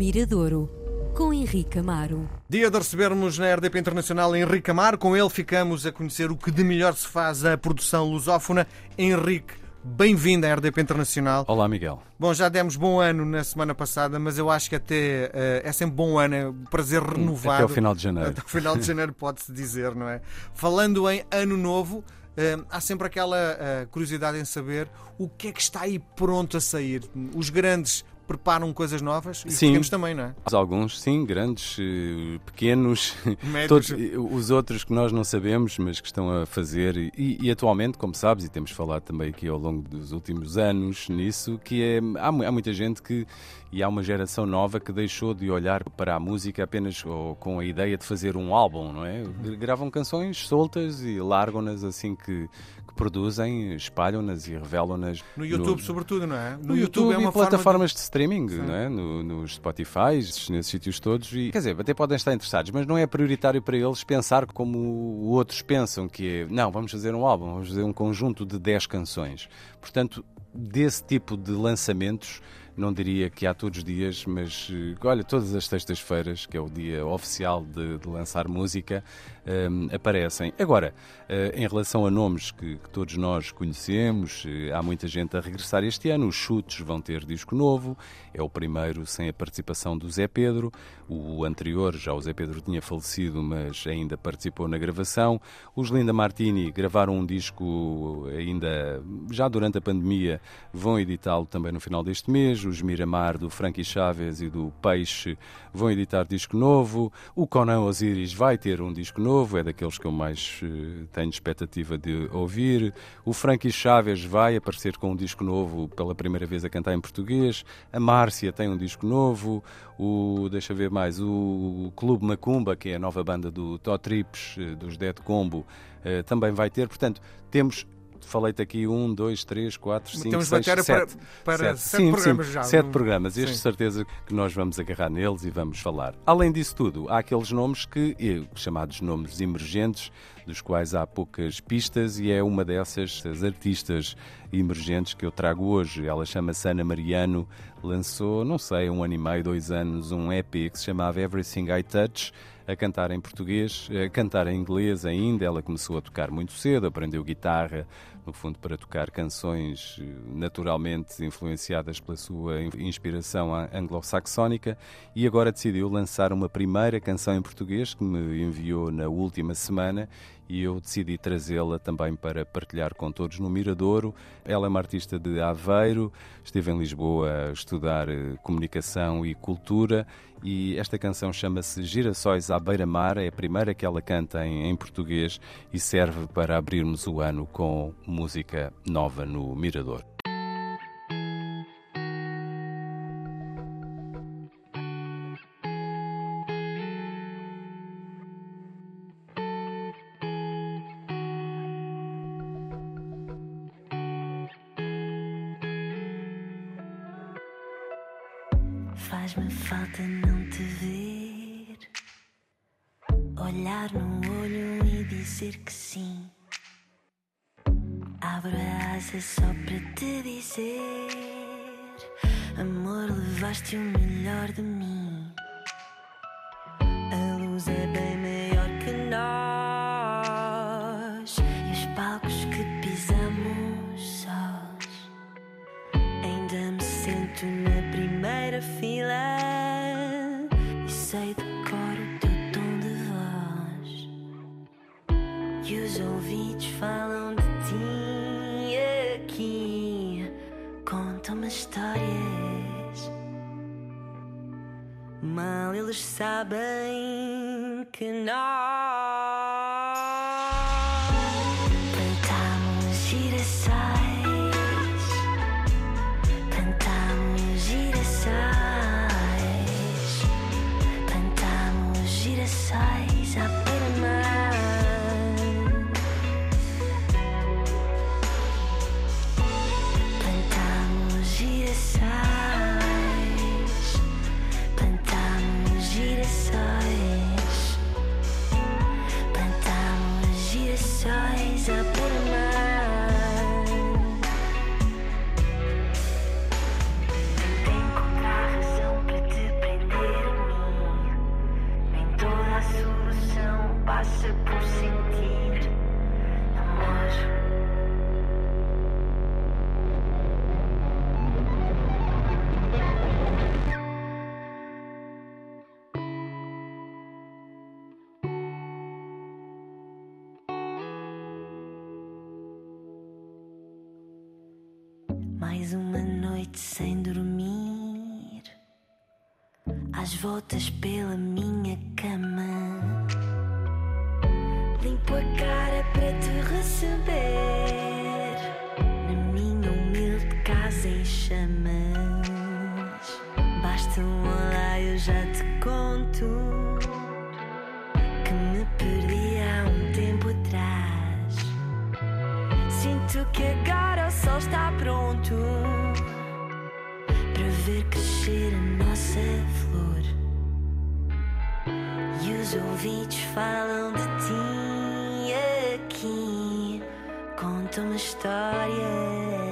Miradouro, com Henrique Amaro. Dia de recebermos na RDP Internacional Henrique Amaro. Com ele ficamos a conhecer o que de melhor se faz a produção lusófona. Henrique, bem-vindo à RDP Internacional. Olá, Miguel. Bom, já demos bom ano na semana passada, mas eu acho que até uh, é sempre bom ano, é um prazer renovado. Até o final de janeiro. Até o final de janeiro pode-se dizer, não é? Falando em ano novo, Uh, há sempre aquela uh, curiosidade em saber o que é que está aí pronto a sair. Os grandes preparam coisas novas e sim. pequenos também, não é? Alguns, sim, grandes, eh, pequenos, todos, os outros que nós não sabemos, mas que estão a fazer. E, e, atualmente, como sabes, e temos falado também aqui ao longo dos últimos anos nisso, que é, há, há muita gente que e há uma geração nova que deixou de olhar para a música apenas com a ideia de fazer um álbum, não é? Gravam canções soltas e largam-nas assim que, que produzem, espalham-nas e revelam-nas. No YouTube, no, sobretudo, não é? No, no YouTube, YouTube, é uma plataformas de, de streaming, Sim. não é? No, nos Spotify, nesses sítios todos. E, quer dizer, até podem estar interessados, mas não é prioritário para eles pensar como outros pensam, que é, não, vamos fazer um álbum, vamos fazer um conjunto de 10 canções. Portanto, desse tipo de lançamentos não diria que há todos os dias, mas eh, olha, todas as sextas-feiras, que é o dia oficial de, de lançar música, um, ehm, aparecem. Agora, uh, em relação a nomes que, que todos nós conhecemos, uh, há muita gente a regressar este ano. Os Chutes vão ter disco novo, é o primeiro sem a participação do Zé Pedro. O anterior, já o Zé Pedro tinha falecido, mas ainda participou na gravação. Os Linda Martini gravaram um disco ainda já durante a pandemia, vão editá-lo também no final deste mês os Miramar, do Frankie Chaves e do Peixe, vão editar disco novo. O Conan Osiris vai ter um disco novo, é daqueles que eu mais uh, tenho expectativa de ouvir. O Frankie Chaves vai aparecer com um disco novo pela primeira vez a cantar em português. A Márcia tem um disco novo. O, deixa ver mais, o Clube Macumba, que é a nova banda do Totrips, eh, dos Dead Combo, uh, também vai ter. Portanto, temos falei-te aqui um, dois, três, quatro, cinco, Temos seis, sete. para, para sete, sete sim, programas sim, já. Sete programas. Este, certeza que nós vamos agarrar neles e vamos falar. Além disso tudo, há aqueles nomes que, chamados nomes emergentes, dos quais há poucas pistas e é uma dessas as artistas emergentes que eu trago hoje. Ela chama-se Ana Mariano, lançou, não sei, um ano e meio, dois anos, um EP que se chamava Everything I Touch, a cantar em português, a cantar em inglês ainda. Ela começou a tocar muito cedo, aprendeu guitarra, no fundo, para tocar canções eh, naturalmente influenciadas pela sua inspiração anglo-saxónica e agora decidiu lançar uma primeira canção em português que me enviou na última semana e eu decidi trazê-la também para partilhar com todos no Miradouro. Ela é uma artista de Aveiro, esteve em Lisboa a estudar eh, comunicação e cultura e esta canção chama-se Girassóis à Beira-Mar, é a primeira que ela canta em, em português e serve para abrirmos o ano com música nova no Mirador. Faz-me falta não te ver, olhar no olho e dizer que sim. Abro a asa só para te dizer: Amor, levaste o melhor de mim. A luz é bem maior que nós, e os palcos que pisamos sós. Ainda me sento na primeira fila e sei de cor o teu tom de voz. E os ouvidos falam de ti aqui, contam-me histórias. Mal eles sabem que nós size. I in my mais uma noite sem dormir, às voltas pela minha cama. Limpo a cara para te receber na minha humilde casa em chamas. Basta um olá, eu já te conto que me perdi há um tempo atrás. Sinto que sol está pronto para ver crescer a nossa flor. E os ouvidos falam de ti aqui, contam-me histórias. Mal